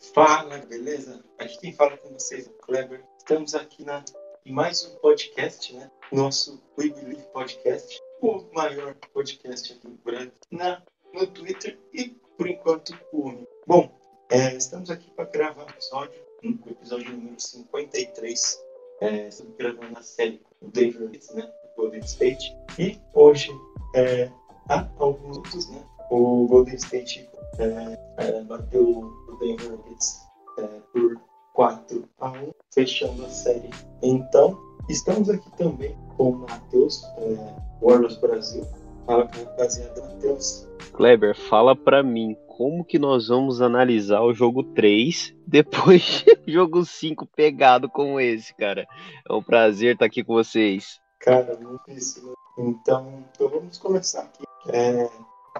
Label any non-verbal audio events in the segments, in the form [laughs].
Fala, beleza? Aqui quem fala com vocês é o Kleber. Estamos aqui na, em mais um podcast, né? Nosso We Believe Podcast, o maior podcast aqui no Brasil, na, no Twitter e, por enquanto, o único. Bom, é, estamos aqui para gravar um episódio, um episódio número 53. É, estamos gravando a série do Denver, né? Golden State. E hoje, é, há alguns minutos, né? O Golden State é, é, bateu o Denver Nuggets é, por 4 a 1, fechando a série. Então, estamos aqui também com o Matheus, é, Warriors Brasil. Fala com a rapaziada, Matheus. Kleber, fala pra mim, como que nós vamos analisar o jogo 3 depois [laughs] de jogo 5 pegado como esse, cara? É um prazer estar aqui com vocês. Cara, muito difícil. Então, então vamos começar aqui. É,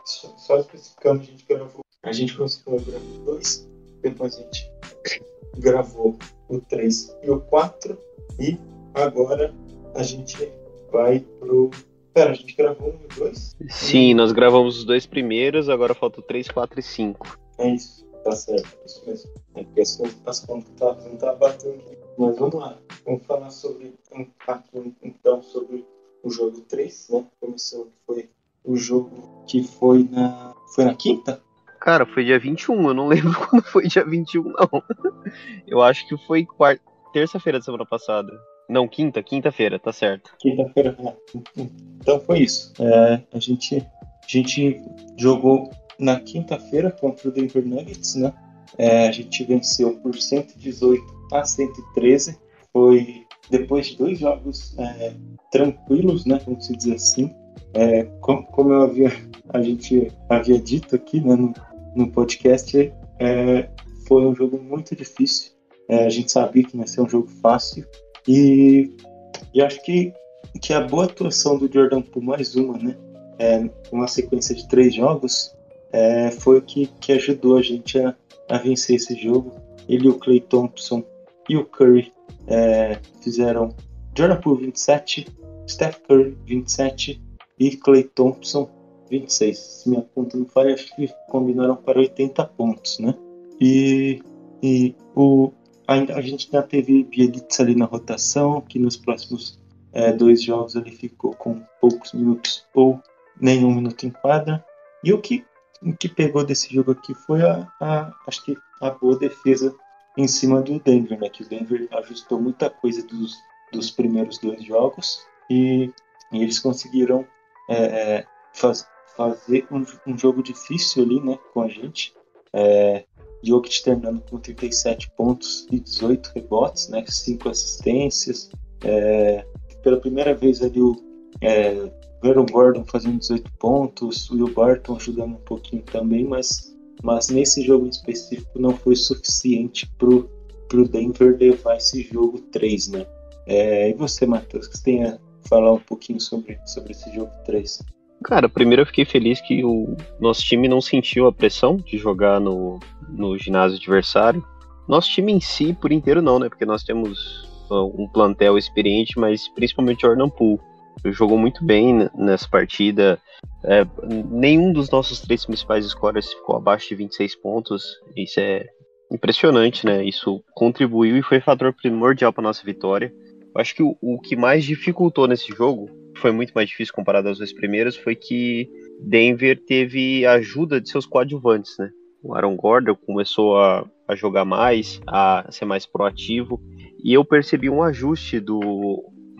só, só especificando, a gente gravou. A gente conseguiu gravar o 2, depois a gente gravou o 3 e o 4, e agora a gente vai pro. Pera, a gente gravou um e dois? Sim, nós gravamos os dois primeiros, agora falta o 3, 4 e 5. É isso, tá certo, é isso mesmo. É porque as, as contas tá, não tá batendo aqui. Mas vamos lá, vamos falar sobre aqui, então sobre o jogo 3, né? Começou que foi o jogo que foi na. Foi na quinta? Cara, foi dia 21, eu não [laughs] lembro quando foi dia 21, não. Eu acho que foi quarta, terça-feira da semana passada. Não, quinta, quinta-feira, tá certo. Quinta-feira, né? Então foi isso. É, a, gente, a gente jogou na quinta-feira contra o Denver Nuggets, né? É, a gente venceu por 118 a 113. Foi depois de dois jogos é, tranquilos, né? Vamos dizer assim. É, como, como, eu havia, a gente havia dito aqui né, no, no podcast, é, foi um jogo muito difícil. É, a gente sabia que não ia ser um jogo fácil. E, e acho que, que a boa atuação do Jordan por mais uma, né? É, uma sequência de três jogos, é, foi o que, que ajudou a gente a, a vencer esse jogo. Ele, o Clay Thompson e o Curry é, fizeram Jordan Poole 27, Steph Curry 27 e Clay Thompson 26. Se minha conta não falha, acho que combinaram para 80 pontos, né? E, e o, a, a gente ainda teve Bielitz ali na rotação, que nos próximos é, dois jogos ele ficou com poucos minutos ou nenhum minuto em quadra. E o que, o que pegou desse jogo aqui foi a, a, acho que a boa defesa em cima do Denver, né? Que o Denver ajustou muita coisa dos, dos primeiros dois jogos e, e eles conseguiram é, é faz, fazer um, um, jogo difícil ali, né? Com a gente. É, Jokic terminando com 37 pontos e 18 rebotes, né? 5 assistências. É, pela primeira vez ali o é, Gordon fazendo 18 pontos, o Will Barton ajudando um pouquinho também, mas, mas nesse jogo em específico não foi suficiente pro, pro Denver levar esse jogo 3, né? É, e você, Matheus, que você tem a falar um pouquinho sobre, sobre esse jogo 3? Cara, primeiro eu fiquei feliz que o nosso time não sentiu a pressão de jogar no, no ginásio adversário. Nosso time em si, por inteiro, não, né? Porque nós temos um plantel experiente, mas principalmente o Jordan Poole. Jogou muito bem nessa partida. É, nenhum dos nossos três principais scorers ficou abaixo de 26 pontos. Isso é impressionante, né? Isso contribuiu e foi fator primordial para nossa vitória. Eu acho que o, o que mais dificultou nesse jogo foi muito mais difícil comparado aos dois primeiros foi que Denver teve ajuda de seus coadjuvantes, né? O Aaron Gordon começou a, a jogar mais, a ser mais proativo, e eu percebi um ajuste do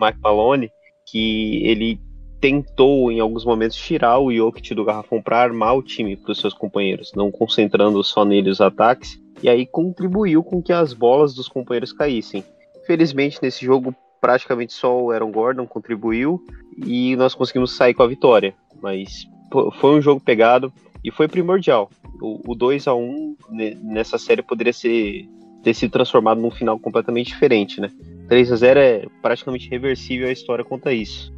Mike Malone, que ele tentou em alguns momentos tirar o Jokic do garrafão para armar o time para os seus companheiros, não concentrando só nele os ataques, e aí contribuiu com que as bolas dos companheiros caíssem. Felizmente nesse jogo praticamente só o Aaron Gordon contribuiu e nós conseguimos sair com a vitória. Mas foi um jogo pegado e foi primordial. O, o 2 a 1 nessa série poderia ser, ter se transformado num final completamente diferente, né? 3 a 0 é praticamente reversível a história conta isso.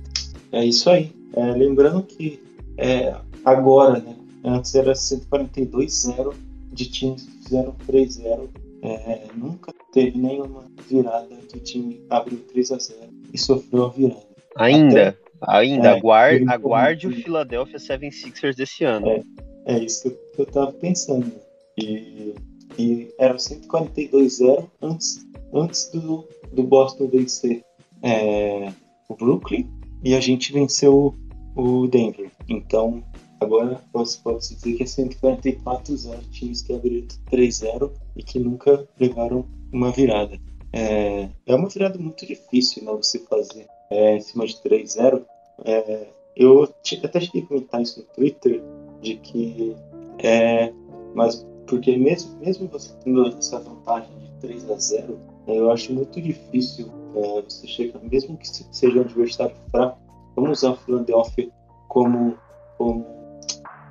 É isso aí. É, lembrando que é, agora, né? Antes era 142-0 de times que fizeram 3-0. É, nunca teve nenhuma virada que o time abriu 3 a 0 e sofreu a virada. Ainda, Até, ainda, é, aguarde, aguarde o Philadelphia 76ers desse ano. É, é isso que eu, que eu tava pensando. E, E era 142-0 antes, antes do, do Boston vencer é, o Brooklyn e a gente venceu o Denver. Então, agora pode-se dizer que é 144-0 times que abriram 3-0 e que nunca levaram uma virada. É, é uma virada muito difícil né, você fazer é, em cima de 3-0. É, eu até cheguei a comentar isso no Twitter, de que é, mas porque mesmo, mesmo você tendo essa vantagem de 3 a 0 é, eu acho muito difícil é, você chegar, mesmo que seja um adversário fraco, vamos usar o Philadelphia como, como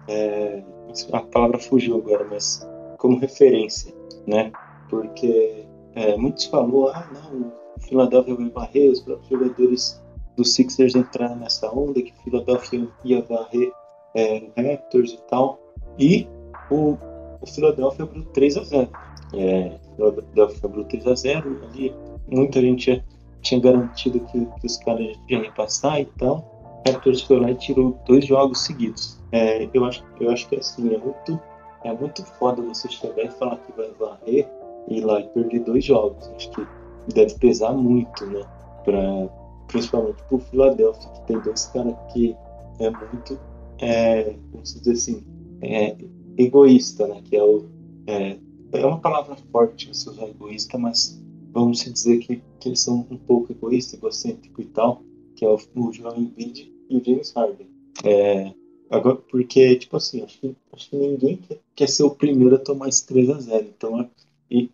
é, a palavra fugiu agora, mas como referência, né? Porque é, muitos falou, ah, não, o Philadelphia vai varrer, os próprios jogadores do Sixers entraram nessa onda, que o Philadelphia ia varrer é, Raptors e tal. E o, o Philadelphia abriu 3 a 0 é, O Philadelphia abriu 3 a 0 ali muita gente tinha, tinha garantido que, que os caras iam passar e tal. Raptors foi lá e tirou dois jogos seguidos. É, eu, acho, eu acho que assim, é muito, é muito foda você chegar e falar que vai varrer e ir lá e perder dois jogos. Acho que deve pesar muito, né? Pra, principalmente pro Philadelphia, que tem dois caras que é muito, é, dizer assim, é, egoísta, né? Que é o. É, é uma palavra forte você usar egoísta, mas vamos dizer que, que eles são um pouco egoístas, egocêntrico e tal, que é o, o Joel Embiid e o James Harden. É, agora, porque, tipo assim, acho que, acho que ninguém quer, quer ser o primeiro a tomar esse 3 a 0 Então,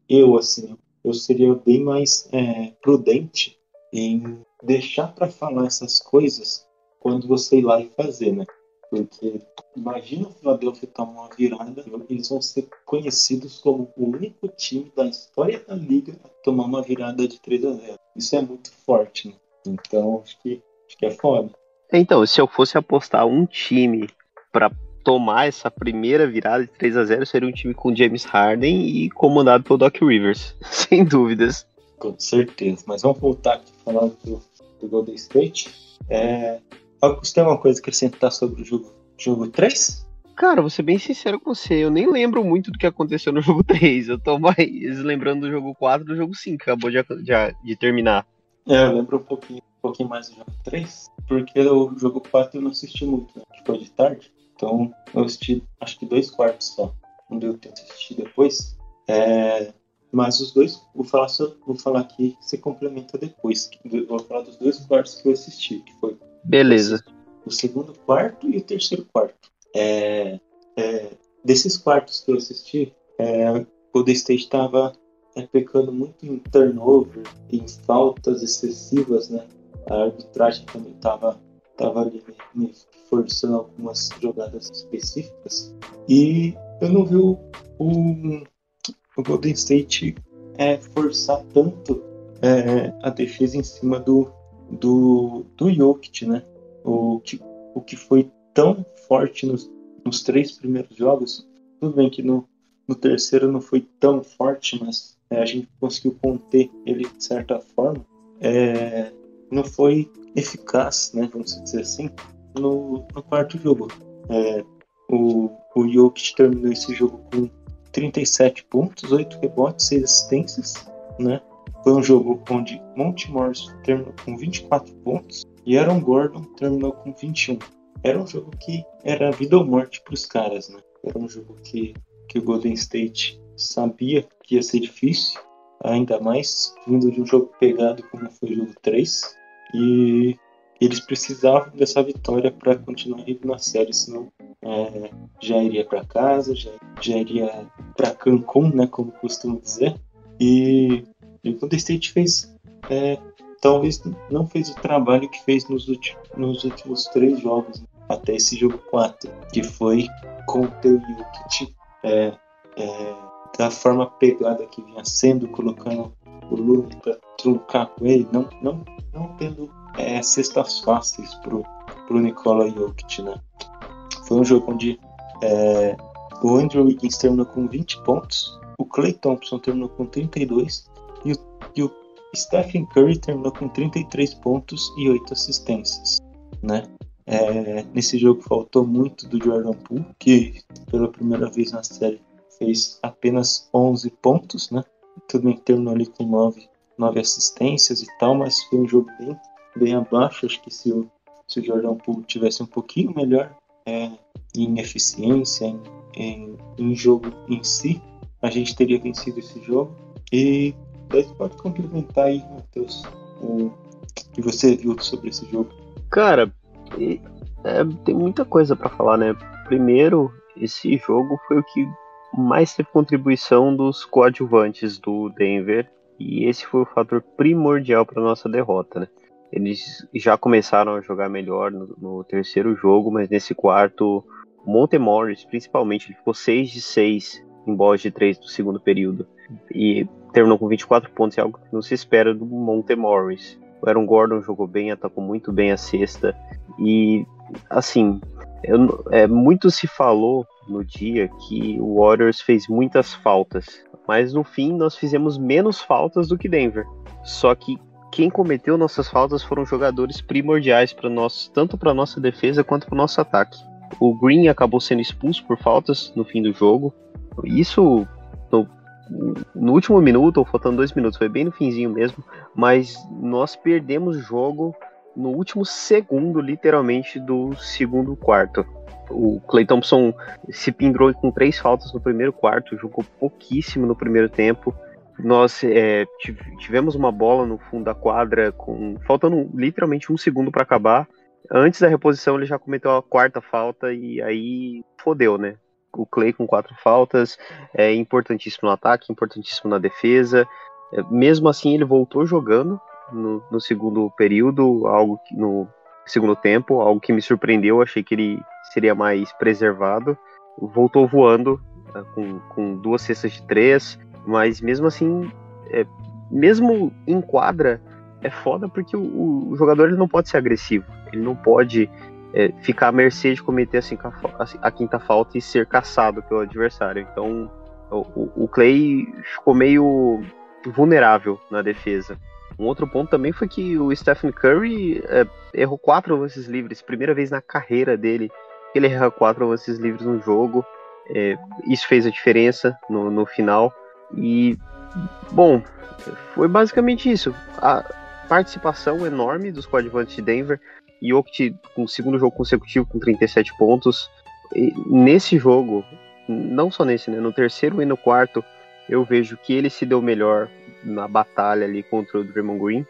eu, assim, eu seria bem mais é, prudente em deixar para falar essas coisas quando você ir lá e fazer, né? Porque imagina o Philadelphia tomar uma virada, eles vão ser conhecidos como o único time da história da liga a tomar uma virada de 3 a 0. Isso é muito forte, né? Então acho que, acho que é foda. Então, se eu fosse apostar um time para tomar essa primeira virada de 3 a 0 seria um time com James Harden e comandado pelo Doc Rivers, [laughs] sem dúvidas. Com certeza. Mas vamos voltar aqui falando do, do Golden State. É, você tem uma coisa a acrescentar sobre o jogo, jogo 3? Cara, vou ser bem sincero com você, eu nem lembro muito do que aconteceu no [laughs] jogo 3. Eu tô mais lembrando do jogo 4 do jogo 5, acabou de, de, de terminar. É, eu lembro um pouquinho, um pouquinho mais do jogo 3, porque o jogo 4 eu não assisti muito, né? Foi de tarde. Então eu assisti acho que dois quartos só. Não deu tempo de assistir depois. É, mas os dois, vou falar, só, vou falar aqui, você complementa depois. Vou falar dos dois quartos que eu assisti, que foi Beleza. O segundo quarto e o terceiro quarto. É, é, desses quartos que eu assisti, é, o Golden State estava é, pecando muito em turnover, em faltas excessivas, né? A arbitragem também estava tava ali me forçando algumas jogadas específicas. E eu não vi o, o, o Golden State é, forçar tanto é, a defesa em cima do, do, do Jokic, né? O que, o que foi tão forte nos, nos três primeiros jogos, tudo bem que no, no terceiro não foi tão forte, mas é, a gente conseguiu conter ele de certa forma. É, não foi eficaz, né? Vamos dizer assim, no, no quarto jogo. É, o, o Jokic terminou esse jogo com 37 pontos, 8 rebotes, 6 assistências, né? Foi um jogo onde Monte Morris terminou com 24 pontos e Aaron Gordon terminou com 21. Era um jogo que era vida ou morte para os caras, né? Era um jogo que, que o Golden State sabia que ia ser difícil, ainda mais vindo de um jogo pegado como foi o jogo 3. E eles precisavam dessa vitória para continuar indo na série, senão é, já iria para casa, já, já iria para Cancún, né, como costumo dizer. E o Golden State fez, é, talvez não fez o trabalho que fez nos, nos últimos três jogos, né? até esse jogo 4, que foi conter o Jokic é, é, da forma pegada que vinha sendo, colocando o Lula para truncar com ele, não, não, não tendo é, cestas fáceis pro, pro Nikola Jokic, né? Foi um jogo onde é, o Andrew Wiggins terminou com 20 pontos, o Clay Thompson terminou com 32 e o, e o Stephen Curry terminou com 33 pontos e 8 assistências, né? É, nesse jogo faltou muito do Jordan Poole, que pela primeira vez na série fez apenas 11 pontos, né? Tudo bem terminou ali com 9, 9 assistências e tal, mas foi um jogo bem, bem abaixo. Acho que se o, se o Jordan Poole tivesse um pouquinho melhor é, em eficiência, em, em, em, jogo em si, a gente teria vencido esse jogo. E daí pode complementar aí, Matheus, o que você viu sobre esse jogo. Cara, é, tem muita coisa para falar, né? Primeiro, esse jogo foi o que mais teve contribuição dos coadjuvantes do Denver e esse foi o fator primordial para nossa derrota, né? Eles já começaram a jogar melhor no, no terceiro jogo, mas nesse quarto, Monte Morris, principalmente, ele ficou 6 de 6 em bolas de 3 do segundo período e terminou com 24 pontos, é algo que não se espera do Monte Morris. O Aaron Gordon jogou bem, atacou muito bem a cesta e, assim, eu, é, muito se falou no dia que o Warriors fez muitas faltas, mas no fim nós fizemos menos faltas do que Denver. Só que quem cometeu nossas faltas foram jogadores primordiais para nós, tanto para nossa defesa quanto para o nosso ataque. O Green acabou sendo expulso por faltas no fim do jogo. Isso no, no último minuto, ou faltando dois minutos, foi bem no finzinho mesmo. Mas nós perdemos o jogo no último segundo, literalmente, do segundo quarto. O Clay Thompson se pendurou com três faltas no primeiro quarto, jogou pouquíssimo no primeiro tempo. Nós é, tivemos uma bola no fundo da quadra, com faltando literalmente um segundo para acabar. Antes da reposição, ele já cometeu a quarta falta e aí fodeu, né? O Clay com quatro faltas, é importantíssimo no ataque, importantíssimo na defesa. É, mesmo assim, ele voltou jogando no, no segundo período, algo que, no segundo tempo, algo que me surpreendeu. Achei que ele seria mais preservado. Voltou voando né, com, com duas cestas de três, mas mesmo assim, é, mesmo em quadra, é foda porque o, o, jogador ele não pode ser agressivo, ele não pode é, ficar à mercê de cometer assim, a, a, quinta falta e ser caçado pelo adversário. Então o, o Clay ficou meio vulnerável na defesa. Um outro ponto também foi que o Stephen Curry é, errou quatro lances livres, primeira vez na carreira dele que ele erra quatro lances livres no jogo. É, isso fez a diferença no, no final. E, bom, foi basicamente isso. A participação enorme dos coadjuvantes de Denver. Jokic com o segundo jogo consecutivo com 37 pontos. E nesse jogo, não só nesse, né, no terceiro e no quarto, eu vejo que ele se deu melhor na batalha ali contra o Draymond Green.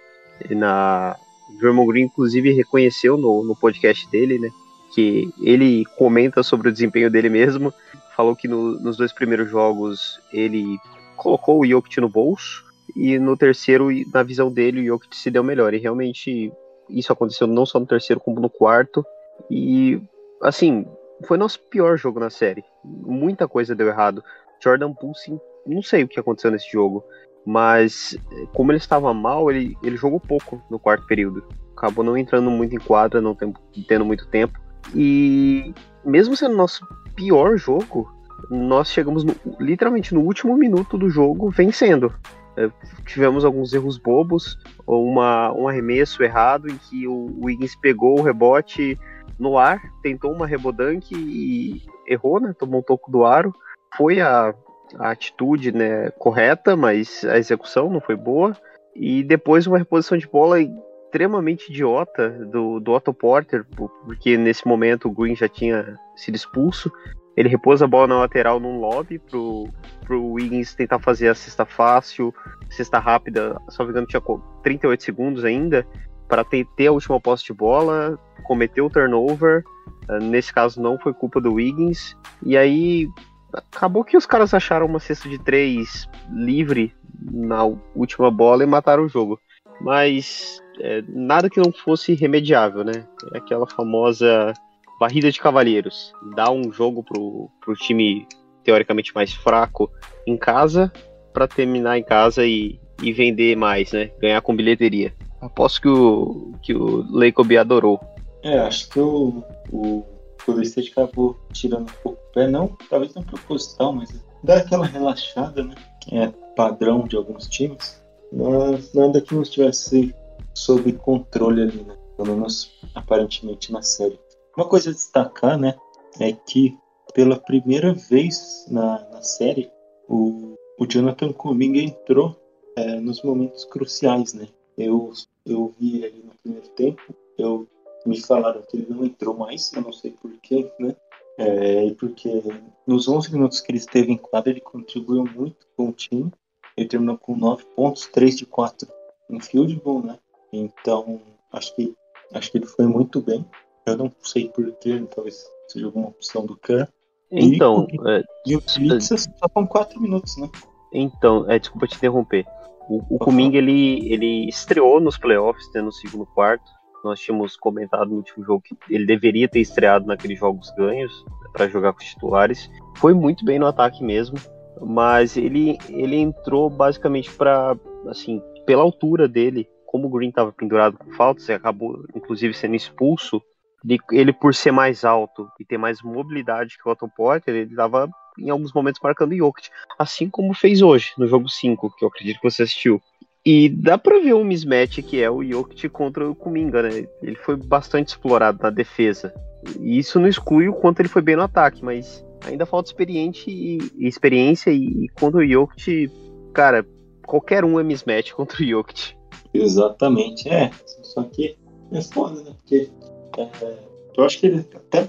E na Draymond Green, inclusive, reconheceu no, no podcast dele, né? Que ele comenta sobre o desempenho dele mesmo. Falou que no, nos dois primeiros jogos ele colocou o Jokic no bolso. E no terceiro, na visão dele, o Jokic se deu melhor. E realmente isso aconteceu não só no terceiro, como no quarto. E, assim, foi nosso pior jogo na série. Muita coisa deu errado. Jordan Poole, não sei o que aconteceu nesse jogo. Mas como ele estava mal, ele, ele jogou pouco no quarto período. Acabou não entrando muito em quadra, não tem, tendo muito tempo. E mesmo sendo nosso pior jogo, nós chegamos no, literalmente no último minuto do jogo vencendo. É, tivemos alguns erros bobos, uma, um arremesso errado em que o Wiggins pegou o rebote no ar, tentou uma rebodanque e errou, né? Tomou um toco do aro. Foi a a atitude né, correta, mas a execução não foi boa. E depois uma reposição de bola extremamente idiota do, do Otto Porter, porque nesse momento o Green já tinha sido expulso. Ele repôs a bola na lateral num lobby pro, pro Wiggins tentar fazer a cesta fácil, cesta rápida, só me engano tinha 38 segundos ainda, para ter, ter a última posse de bola, cometeu o turnover, ah, nesse caso não foi culpa do Wiggins, e aí acabou que os caras acharam uma cesta de três livre na última bola e mataram o jogo. Mas é, nada que não fosse remediável, né? É aquela famosa barrida de cavalheiros. Dá um jogo pro, pro time teoricamente mais fraco em casa para terminar em casa e, e vender mais, né? Ganhar com bilheteria. Aposto que o, que o Leicobi adorou. É, acho que o, o Golden State acabou tirando um pouco o pé, não, talvez não proposital, mas dá aquela relaxada, né? É padrão de alguns times, mas nada que não estivesse sob controle ali, né? Pelo menos aparentemente na série. Uma coisa a destacar, né, é que pela primeira vez na, na série, o, o Jonathan Kuminga entrou é, nos momentos cruciais, né? Eu, eu vi ele no primeiro tempo, eu me falaram que ele não entrou mais, eu não sei porquê, né? É, porque nos 11 minutos que ele esteve em quadra, ele contribuiu muito com o time. Ele terminou com 9 pontos, 3 de 4 em field goal, né? Então, acho que, acho que ele foi muito bem. Eu não sei porquê, talvez seja alguma opção do Kerr. Então, e, é, e o Blitz só com 4 minutos, né? Então, é, desculpa te interromper. O, o Kuminga, ele, ele estreou nos playoffs, né, no segundo quarto. Nós tínhamos comentado no último jogo que ele deveria ter estreado naqueles jogos ganhos para jogar com os titulares. Foi muito bem no ataque mesmo, mas ele, ele entrou basicamente para, assim, pela altura dele, como o Green estava pendurado com faltas e acabou, inclusive, sendo expulso, ele, ele, por ser mais alto e ter mais mobilidade que o Otto Porter, ele estava em alguns momentos marcando Jokic, assim como fez hoje no jogo 5, que eu acredito que você assistiu. E dá pra ver um mismatch que é o Jokic contra o Kuminga, né? Ele foi bastante explorado na defesa. E isso não exclui o quanto ele foi bem no ataque, mas ainda falta experiente e, experiência e, e contra o Jokic, cara, qualquer um é mismatch [laughs] contra o Jokic. Exatamente, é. Só que é foda, né? Porque é, eu acho que ele até,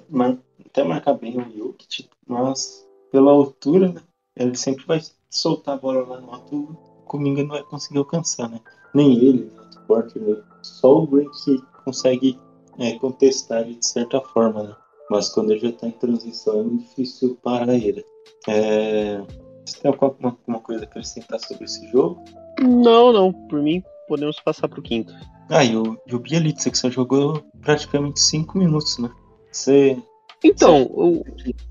até marca bem o Jokic, mas pela altura, né? Ele sempre vai soltar a bola lá no alto, o Kuminga não vai conseguir alcançar, né? Nem ele, né? o só o Green que consegue é, contestar ele de certa forma, né? Mas quando ele já está em transição é muito difícil parar ele. É... Você tem alguma, alguma coisa a acrescentar sobre esse jogo? Não, não. Por mim, podemos passar para o quinto. Ah, e o, e o Bielitsa, que você jogou praticamente 5 minutos, né? Você. Então, o.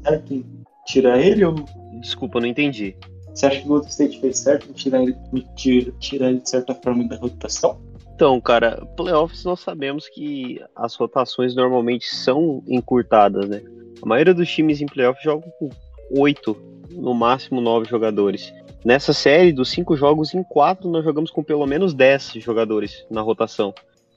Certo em tirar ele ou. Desculpa, não entendi. Você acha que o Golden State fez certo em tirar ele, tirar, tirar ele de certa forma da rotação? Então, cara, playoffs nós sabemos que as rotações normalmente são encurtadas, né? A maioria dos times em playoffs jogam com oito, no máximo nove jogadores. Nessa série, dos cinco jogos, em quatro nós jogamos com pelo menos dez jogadores na rotação.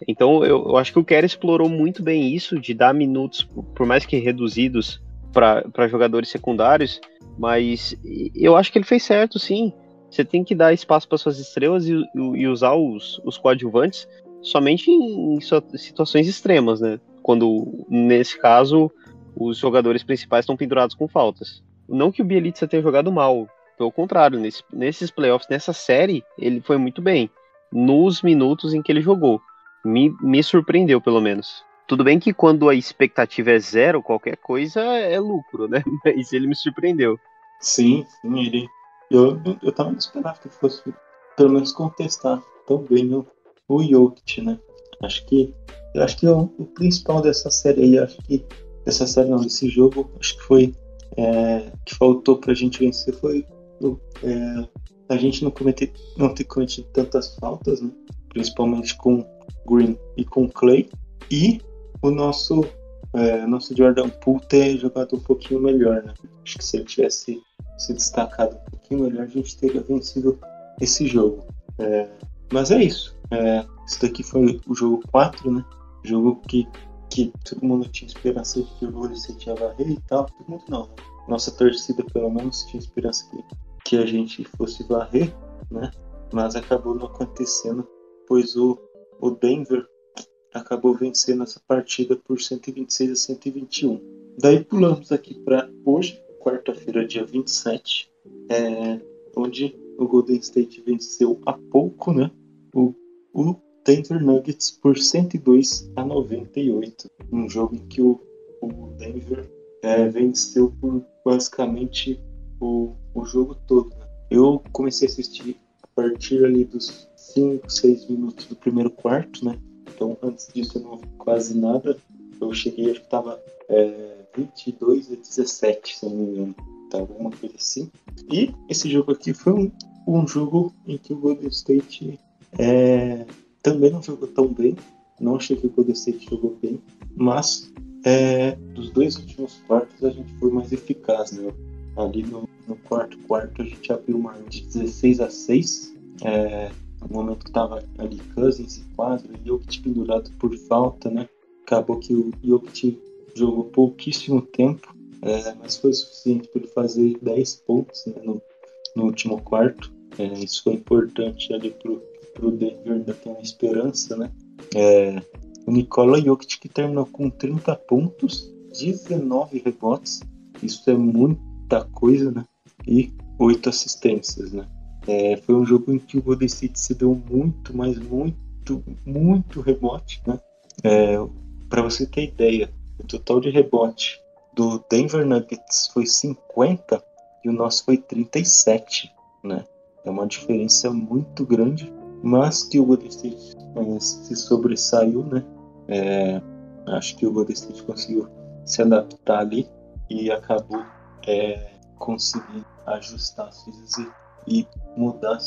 Então eu, eu acho que o Kerr explorou muito bem isso, de dar minutos, por mais que reduzidos, para jogadores secundários, mas eu acho que ele fez certo, sim. Você tem que dar espaço para suas estrelas e, e, usar os, os coadjuvantes somente em, em situações extremas, né? Quando, nesse caso, os jogadores principais estão pendurados com faltas. Não que o Bielitsa tenha jogado mal, pelo contrário, nesse, nesses playoffs, nessa série, ele foi muito bem. Nos minutos em que ele jogou. Me, me surpreendeu, pelo menos. Tudo bem que quando a expectativa é zero, qualquer coisa é lucro, né? [laughs] Mas ele me surpreendeu. Sim, sim, ele. Eu, eu tava esperando que fosse pelo menos contestar tão bem o, o Jokic, né? Acho que. Eu acho que o, o principal dessa série aí, acho que. Dessa série não, desse jogo, acho que foi. É, que faltou pra gente vencer foi é, a gente não, cometer, não ter cometido tantas faltas, né? Principalmente com Green e com Clay. E o nosso, é, nosso Jordan Poole ter jogado um pouquinho melhor, né? Acho que se ele tivesse se destacado um pouquinho melhor, a gente teria vencido esse jogo. É, mas é isso. É, esse daqui foi o jogo 4, né? Jogo que, que todo mundo tinha esperança de que o Golden State ia varrer e tal. Todo mundo não, né? Nossa torcida, pelo menos, tinha esperança que, que a gente fosse varrer, né? Mas acabou não acontecendo, pois o, o Denver acabou vencendo essa partida por 126 a 121. Daí pulamos aqui para hoje, quarta-feira, dia 27, é, onde o Golden State venceu há pouco, né? O, o Denver Nuggets por 102 a 98. Um jogo em que o, o Denver é, venceu por basicamente o, o jogo todo. Né? Eu comecei a assistir a partir ali dos 5, 6 minutos do primeiro quarto, né? Então, antes disso, eu não vi quase nada. Eu cheguei, acho que estava é, 22 a 17, se não me engano. Tava alguma coisa assim. E esse jogo aqui foi um, um jogo em que o Golden State é, também não jogou tão bem. Não achei que o Golden State jogou bem. Mas é, dos dois últimos quartos a gente foi mais eficaz, né? Ali no, no quarto quarto a gente abriu uma de 16 a 6. É, no momento que tava ali Cousins e quadro, e Jokic pendurado por falta, né? Acabou que o Jokic jogou pouquíssimo tempo é, mas foi suficiente para ele fazer 10 pontos né, no, no, último quarto. É, isso foi importante ali para o Denver ainda ter uma esperança, né? É, o Nikola Jokic que terminou com 30 pontos, 19 rebotes, isso é muita coisa, né? E 8 assistências, né? É, foi um jogo em que o Golden State se deu muito, mas muito, muito rebote, né? É, Para você ter ideia, o total de rebote do Denver Nuggets foi 50 e o nosso foi 37, né? É uma diferença muito grande, mas que o Golden State é, se sobressaiu, né? É, acho que o Golden State conseguiu se adaptar ali e acabou é, conseguindo ajustar as coisas e mudar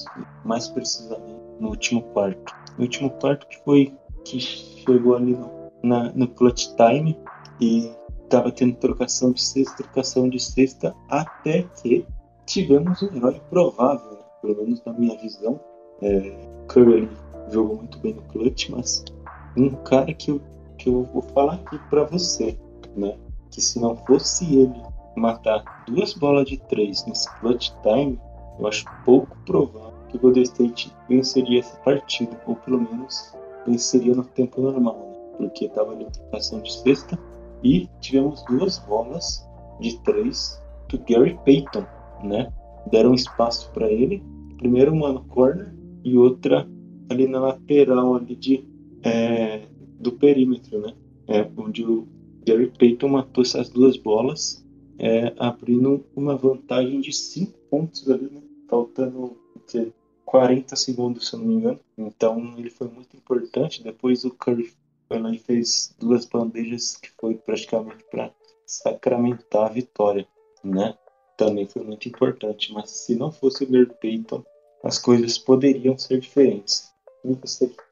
mais precisamente no último quarto. No último quarto que foi que chegou ali no, na, no clutch time e estava tendo trocação de sexta, trocação de sexta, até que tivemos um herói provável, né? pelo menos na minha visão. É, Curry jogou muito bem no clutch, mas um cara que eu, que eu vou falar aqui para você, né? Que se não fosse ele matar duas bolas de três nesse clutch time, eu acho pouco provável que o Golden State venceria essa partida, ou pelo menos venceria no tempo normal, né? porque estava em de sexta e tivemos duas bolas de três do Gary Payton, né? Deram espaço para ele, primeiro uma no corner e outra ali na lateral ali de é, do perímetro, né? É, onde o Gary Payton matou essas duas bolas, é, abrindo uma vantagem de 5 pontos ali, né? Faltando que, 40 segundos, se eu não me engano. Então ele foi muito importante. Depois o Curry foi lá e fez duas bandejas que foi praticamente para sacramentar a vitória, né? Também foi muito importante. Mas se não fosse o Gary Payton, as coisas poderiam ser diferentes. O que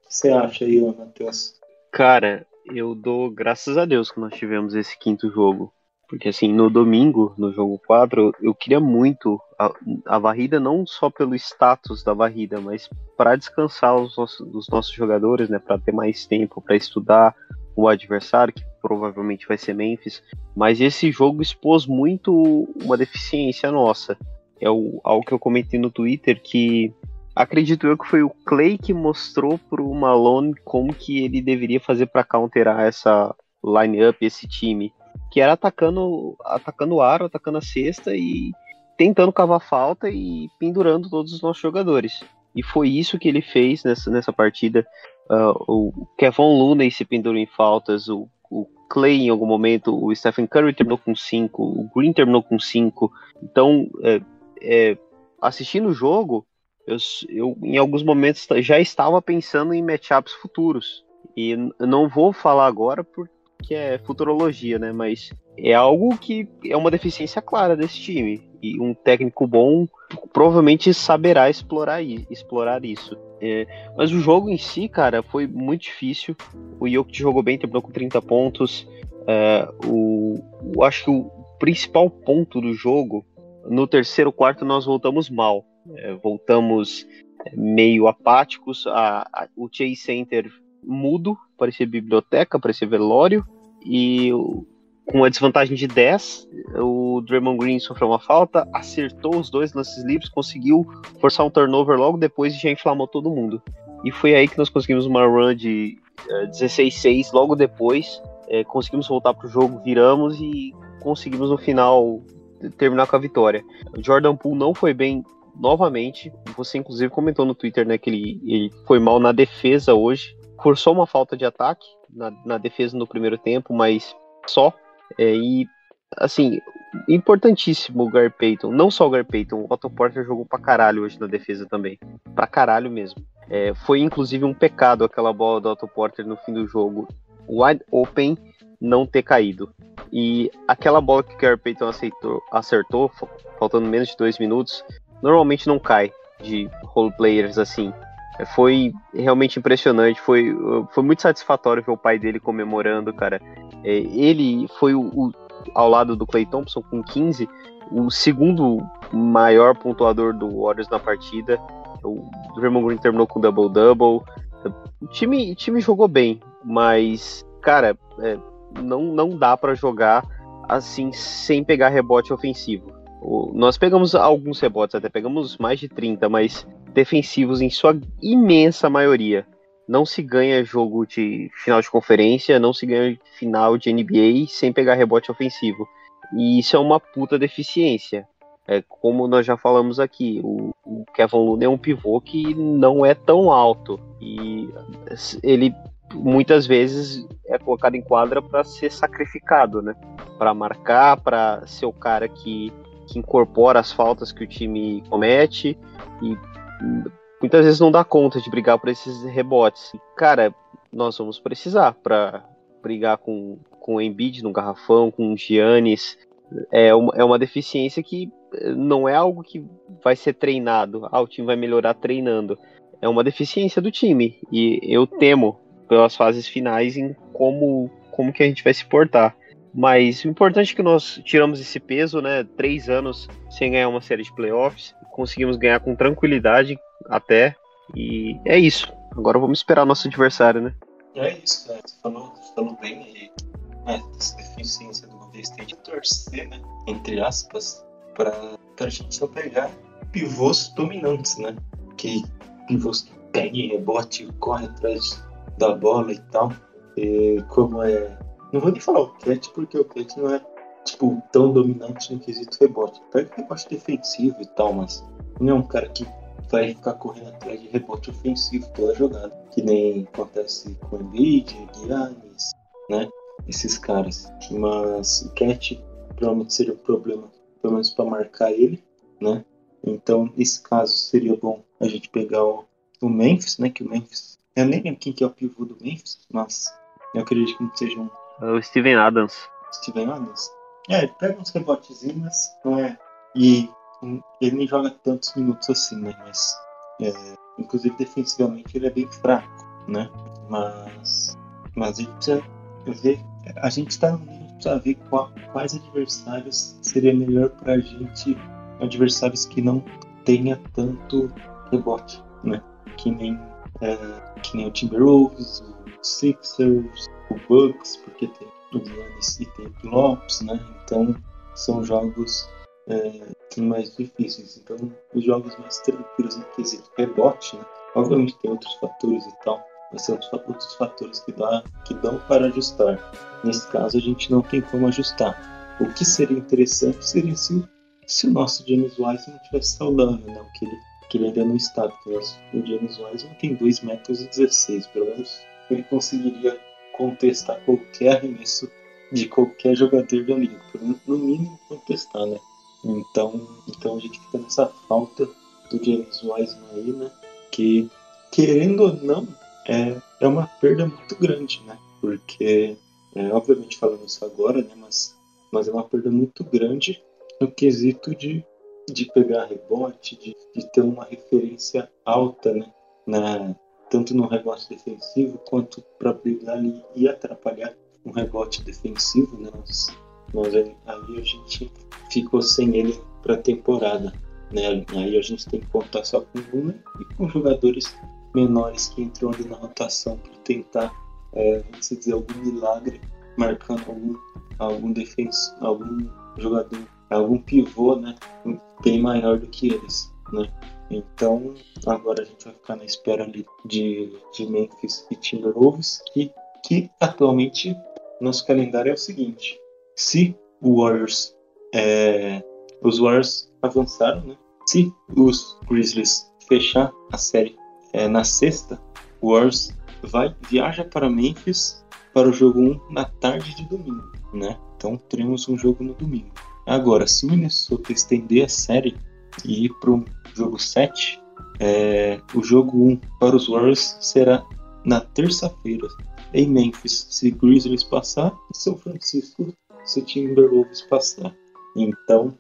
você acha aí, Matheus? Cara, eu dou graças a Deus que nós tivemos esse quinto jogo. Porque assim, no domingo, no jogo 4, eu queria muito a, a varrida, não só pelo status da varrida, mas para descansar os nossos, os nossos jogadores, né? Para ter mais tempo para estudar o adversário, que provavelmente vai ser Memphis. Mas esse jogo expôs muito uma deficiência nossa. É o, algo que eu comentei no Twitter que acredito eu que foi o Clay que mostrou pro Malone como que ele deveria fazer para counterar essa line-up, esse time, que era atacando atacando o aro, atacando a cesta e tentando cavar falta e pendurando todos os nossos jogadores. E foi isso que ele fez nessa, nessa partida. Uh, o Kevin Looney se pendurou em faltas, o, o Clay em algum momento, o Stephen Curry terminou com 5, o Green terminou com 5. Então, é, é, assistindo o jogo, eu, eu, em alguns momentos já estava pensando em matchups futuros. E não vou falar agora porque é futurologia, né? Mas é algo que é uma deficiência clara desse time. E um técnico bom provavelmente saberá explorar, explorar isso. É, mas o jogo em si, cara, foi muito difícil. O Jokic jogou bem, terminou com 30 pontos. É, o, o, acho que o principal ponto do jogo, no terceiro quarto nós voltamos mal. É, voltamos é, meio apáticos. A, a, o Chase Center mudo, parecia biblioteca, parecia velório. E com a desvantagem de 10, o Draymond Green sofreu uma falta, acertou os dois lances livres, conseguiu forçar um turnover logo depois e já inflamou todo mundo. E foi aí que nós conseguimos uma run de uh, é, 16-6 logo depois. É, conseguimos voltar para o jogo, viramos e conseguimos no final terminar com a vitória. O Jordan Poole não foi bem novamente. Você, inclusive, comentou no Twitter né, que ele, ele foi mal na defesa hoje. Forçou uma falta de ataque na, na defesa no primeiro tempo, mas só. É, e, assim, importantíssimo o Gar Payton. Não só o Gar Payton, o Otto Porter jogou pra caralho hoje na defesa também. Pra caralho mesmo. É, foi, inclusive, um pecado aquela bola do Otto Porter no fim do jogo. Wide open não ter caído. E aquela bola que o Gary Payton aceitou, acertou, faltando menos de dois minutos, normalmente não cai de role players assim. É, foi realmente impressionante, foi, foi muito satisfatório ver o pai dele comemorando, cara. É, ele foi o, o, ao lado do Clay Thompson com 15, o segundo maior pontuador do Warriors na partida. O Draymond Green terminou com double-double. O time, o time jogou bem, mas, cara, é, não, não dá para jogar assim, sem pegar rebote ofensivo. Nós pegamos alguns rebotes, até pegamos mais de 30, mas defensivos em sua imensa maioria. Não se ganha jogo de final de conferência, não se ganha final de NBA sem pegar rebote ofensivo. E isso é uma puta deficiência. É, como nós já falamos aqui, o, o Kevin Looney é um pivô que não é tão alto. E ele muitas vezes é colocado em quadra para ser sacrificado, né? Para marcar, para ser o cara que, que incorpora as faltas que o time comete e muitas vezes não dá conta de brigar por esses rebotes. Cara, nós vamos precisar para brigar com, com o Embiid no garrafão, com o Giannis. É uma, é uma deficiência que não é algo que vai ser treinado. Ah, o time vai melhorar treinando. É uma deficiência do time. E eu temo pelas fases finais em como, como que a gente vai se portar. Mas o importante é que nós tiramos esse peso, né? Três anos sem ganhar uma série de playoffs. Conseguimos ganhar com tranquilidade, até. E é isso. Agora vamos esperar nosso adversário, né? É isso, né? Você falou, falou bem aí. Né? Essa deficiência do Golden State torcer, né? Entre aspas, para a gente não pegar pivôs dominantes, né? Que pivôs que peguem rebote, corre atrás da bola e tal. E como é. Não vou nem falar o Cat, porque o Cat não é tipo, tão dominante no quesito rebote. Pega rebote defensivo e tal, mas não é um cara que vai ficar correndo atrás de rebote ofensivo toda jogada, que nem acontece com o Embiid, Giannis, né? Esses caras. Mas o Cat provavelmente seria um problema, pelo menos para marcar ele, né? Então, nesse caso, seria bom a gente pegar o, o Memphis, né? Que o Memphis. Eu nem lembro quem que é o pivô do Memphis, mas eu acredito que não seja um. É o Steven Adams. Steven Adams? É, ele pega uns rebotezinhos, não é. E ele nem joga tantos minutos assim, né? Mas, é, inclusive defensivamente ele é bem fraco, né? Mas, mas a gente precisa ver, a gente está precisa ver qual, quais adversários seria melhor para a gente, adversários que não tenha tanto rebote, né? Que nem, é, que nem o Timberwolves, o Sixers, o Bucks, porque tem o Giannis e tem o Lopes, né? Então são jogos é, mais difíceis. Então, os jogos mais tranquilos em quesito rebote, né? obviamente tem outros fatores e tal, mas são outros fatores que, dá, que dão para ajustar. Nesse caso, a gente não tem como ajustar. O que seria interessante seria se o, se o nosso James Wiseman tivesse saudável, né? que, ele, que ele ainda não está, porque o James Wiseman tem 2,16 metros, pelo menos ele conseguiria contestar qualquer arremesso de qualquer jogador da liga, no mínimo contestar, né? Então, então a gente fica nessa falta do James Wiseman aí, né? Que, querendo ou não, é, é uma perda muito grande, né? Porque, é, obviamente falando isso agora, né? Mas, mas é uma perda muito grande no quesito de, de pegar rebote, de, de ter uma referência alta, né? Na, tanto no rebote defensivo quanto para brigar ali e atrapalhar um rebote defensivo, né? Nós, nós aí a gente ficou sem ele para a temporada. Né? Aí a gente tem que contar só com o Luna e com jogadores menores que entram ali na rotação para tentar, é, dizer, algum milagre, marcando algum, algum defenso, algum jogador, algum pivô, né, bem maior do que eles, né. Então agora a gente vai ficar na espera ali de, de Memphis e Timberwolves, que, que atualmente nosso calendário é o seguinte: se o Warriors é, os Warriors avançaram, né? Se os Grizzlies fechar a série é, na sexta, o Warriors vai viaja para Memphis para o jogo 1 na tarde de domingo, né? Então teremos um jogo no domingo. Agora, se o Minnesota estender a série e ir para o jogo 7, é, o jogo 1 para os Warriors será na terça-feira em Memphis, se Grizzlies passar, e São Francisco, se Timberwolves passar. Então,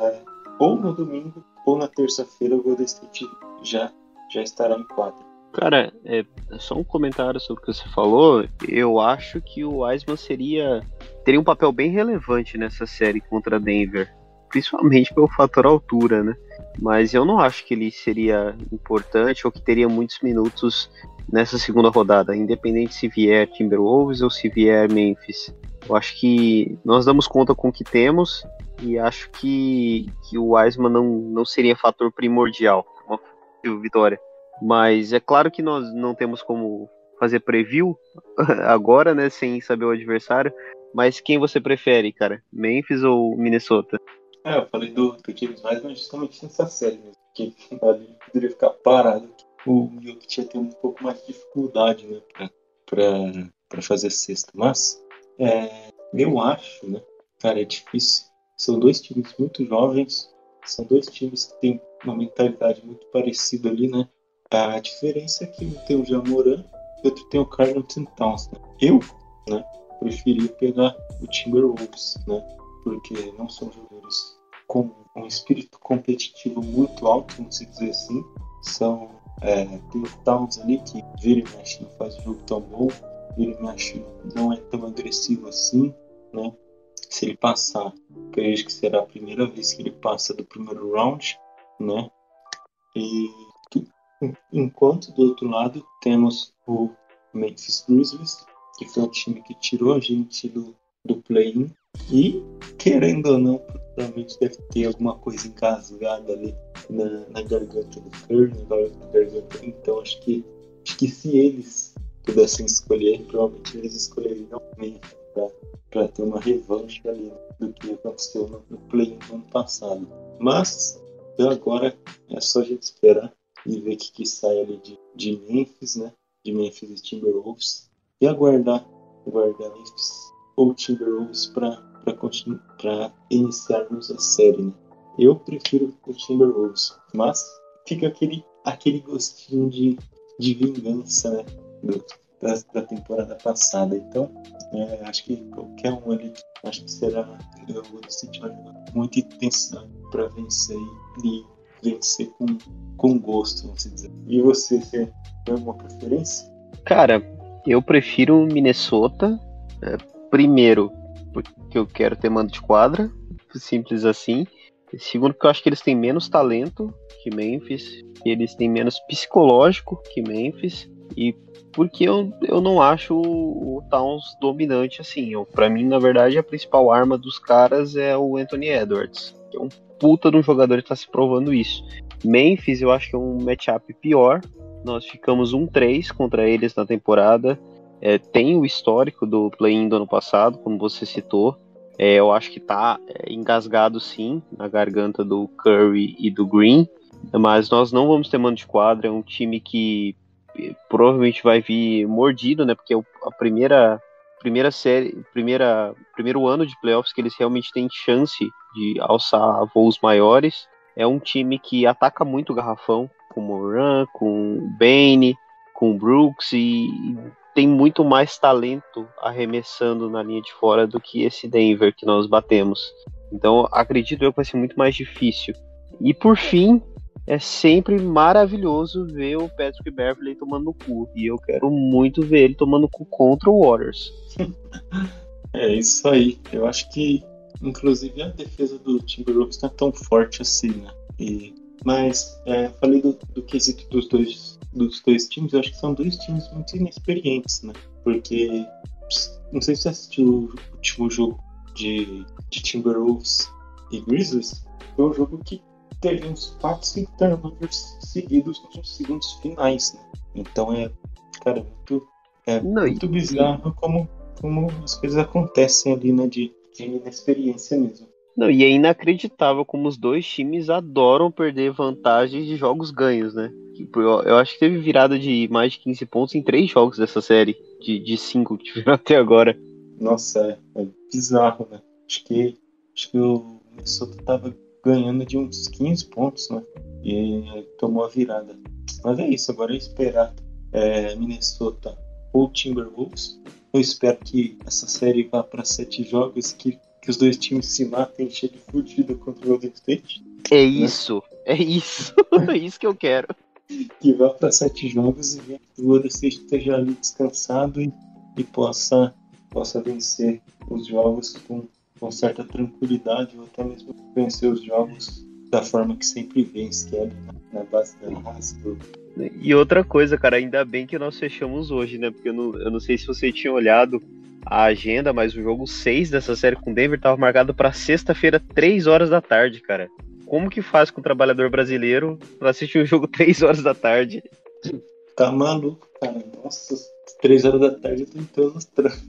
é, ou no domingo ou na terça-feira o Golden State já, já estará em quadra. Cara, é, só um comentário sobre o que você falou. Eu acho que o Wiseman seria teria um papel bem relevante nessa série contra Denver, principalmente pelo fator altura, né? Mas eu não acho que ele seria importante ou que teria muitos minutos nessa segunda rodada, independente se vier Timberwolves ou se vier Memphis. Eu acho que nós damos conta com o que temos e acho que, que o Wiseman não, não seria fator primordial uma vitória. Mas é claro que nós não temos como fazer preview [laughs] agora, né, sem saber o adversário. Mas quem você prefere, cara? Memphis ou Minnesota? É, eu falei do, do James Wiseman justamente nessa série mesmo. Que ali poderia ficar parado. O Jokic ia ter um pouco mais de dificuldade, né, pra, pra, pra fazer sexta. Mas, é, eu acho, né, cara, é difícil. São dois times muito jovens. São dois times que têm uma mentalidade muito parecida ali, né? A diferença é que um tem o Jamoran e outro tem o Carlton Towns. Né? Eu, né, preferi pegar o Timberwolves, né? Porque não são jogadores com um espírito competitivo muito alto, vamos dizer assim. São é, Towns ali que vira e mexe não faz o jogo tão bom, vira e mexe não é tão agressivo assim, né? Se ele passar, creio que será a primeira vez que ele passa do primeiro round, né? E enquanto do outro lado temos o Memphis Grizzlies, que foi o time que tirou a gente do, do play-in e, querendo ou não, provavelmente deve ter alguma coisa engasgada ali na, na garganta do Curry, na garganta. Então acho que, acho que se eles pudessem escolher, provavelmente eles escolheriam o Memphis para ter uma revanche ali do que aconteceu no, no play-in do ano passado. Mas agora é só a gente esperar e ver o que, que sai ali de, de Memphis, né? De Memphis e Timberwolves. E aguardar, aguardar Memphis ou Timberwolves para iniciarmos a série, né? Eu prefiro o Timberwolves, mas fica aquele, aquele gostinho de, de vingança, né? Do, da, da temporada passada. Então, é, acho que qualquer um ali, acho que será eu vou sentir muita intensidade para vencer e vencer com, com gosto, vamos dizer. E você, você tem alguma preferência? Cara, eu prefiro Minnesota. É, primeiro, porque eu quero ter mando de quadra, simples assim. Segundo, porque eu acho que eles têm menos talento que Memphis, eles têm menos psicológico que Memphis, e porque eu, eu não acho o, Towns dominante assim. Para mim, na verdade, a principal arma dos caras é o Anthony Edwards, que é um puta de um jogador que tá se provando isso. Memphis, eu acho que é um matchup pior. Nós ficamos 1-3 contra eles na temporada. É, tem o histórico do play-in do ano passado, como você citou. É, eu acho que tá é, engasgado sim na garganta do Curry e do Green, mas nós não vamos ter mano de quadra. É um time que provavelmente vai vir mordido, né? Porque é a primeira primeira série, primeira primeiro ano de playoffs que eles realmente têm chance de alçar voos maiores. É um time que ataca muito o garrafão, com o Moran, com o Bane, com o Brooks e tem muito mais talento arremessando na linha de fora do que esse Denver que nós batemos. Então acredito eu que vai ser muito mais difícil. E por fim, é sempre maravilhoso ver o Patrick Beverley tomando cu. E eu quero muito ver ele tomando cu contra o Warriors. [laughs] é isso aí. Eu acho que, inclusive, a defesa do Timberwolves não é tão forte assim, né? E, mas, é, falei do, do quesito dos dois, dos dois times. Eu acho que são dois times muito inexperientes, né? Porque, não sei se você assistiu o último jogo de, de Timberwolves e Grizzlies. Foi um jogo que teve uns 4, 5 turnovers seguidos nos segundos finais. Né? Então é, cara, muito, é Não, muito bizarro como, como as coisas acontecem ali, né? De, de inexperiência mesmo. Não, e é inacreditável como os dois times adoram perder vantagens de jogos ganhos, né? Tipo, eu, eu acho que teve virada de mais de 15 pontos em três jogos dessa série, de, de cinco que tiveram [laughs] até agora. Nossa, é, é bizarro, né? Acho que, acho que o Minnesota tava ganhando de uns 15 pontos, né? E tomou a virada. Mas é isso, agora é esperar é, Minnesota ou Timberwolves. Eu espero que essa série vá para sete jogos, que, que os dois times se matem cheio de fudido contra o Golden State. É isso, né? é isso, [laughs] é isso que eu quero. Que vá para sete jogos e que o Golden State esteja ali descansado e, e possa, possa vencer os jogos com com certa tranquilidade ou até mesmo vencer os jogos da forma que sempre vence, que é na base da raça. E outra coisa, cara, ainda bem que nós fechamos hoje, né? Porque eu não, eu não sei se você tinha olhado, a agenda, mas o jogo 6 dessa série com Denver estava marcado para sexta-feira, 3 horas da tarde, cara. Como que faz com o trabalhador brasileiro pra assistir o um jogo [laughs] 3 horas da tarde? Tá maluco, cara. Nossa, 3 horas da tarde eu tô entrando nos trampos.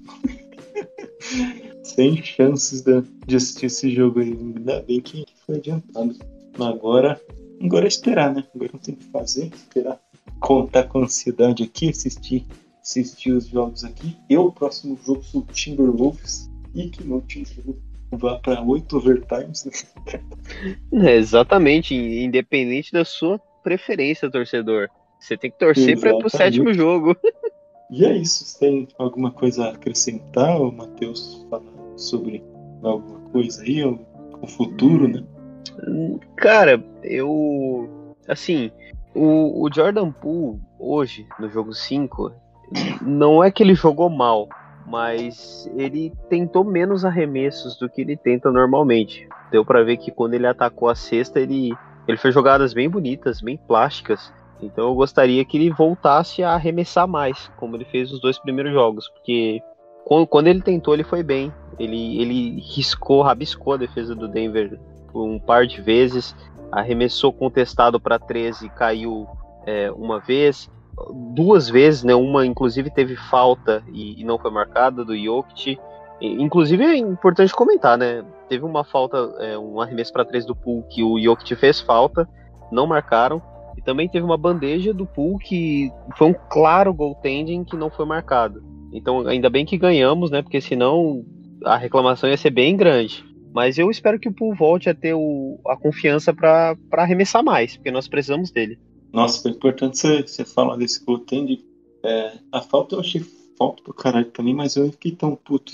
[laughs] Sem chances de, de assistir esse jogo aí. Ainda bem que foi adiantado. Agora, agora é esperar, né? Agora não tem o que fazer, esperar contar com ansiedade aqui, assistir, assistir os jogos aqui. Eu, o próximo jogo, sou Timberwolves e que tinha jogo vá para oito overtimes. Né? [laughs] É, exatamente, independente da sua preferência, torcedor. Você tem que torcer para ir pro sétimo jogo. [laughs] E é isso. Você tem alguma coisa a acrescentar, o Matheus falar sobre alguma coisa aí, o, o futuro, né? Cara, eu. Assim, o, o Jordan Poole, hoje, no jogo 5, não é que ele jogou mal, mas ele tentou menos arremessos do que ele tenta normalmente. Deu para ver que quando ele atacou a cesta, ele, ele fez jogadas bem bonitas, bem plásticas. Então eu gostaria que ele voltasse a arremessar mais, como ele fez nos dois primeiros jogos, porque quando ele tentou, ele foi bem. Ele, ele riscou, rabiscou a defesa do Denver um par de vezes, arremessou contestado para 13 caiu é, uma vez, duas vezes, né? Uma inclusive teve falta e, e não foi marcada do Jokic. Inclusive é importante comentar, né? Teve uma falta, é, um arremesso para três do Pool que o Jokic fez falta, não marcaram. E também teve uma bandeja do Pool que foi um claro goaltending que não foi marcado. Então ainda bem que ganhamos, né? Porque senão a reclamação ia ser bem grande. Mas eu espero que o Pool volte a ter o, a confiança para arremessar mais, porque nós precisamos dele. Nossa, foi importante você, você falar desse goaltending. É, a falta eu achei falta pro caralho também, mas eu fiquei tão puto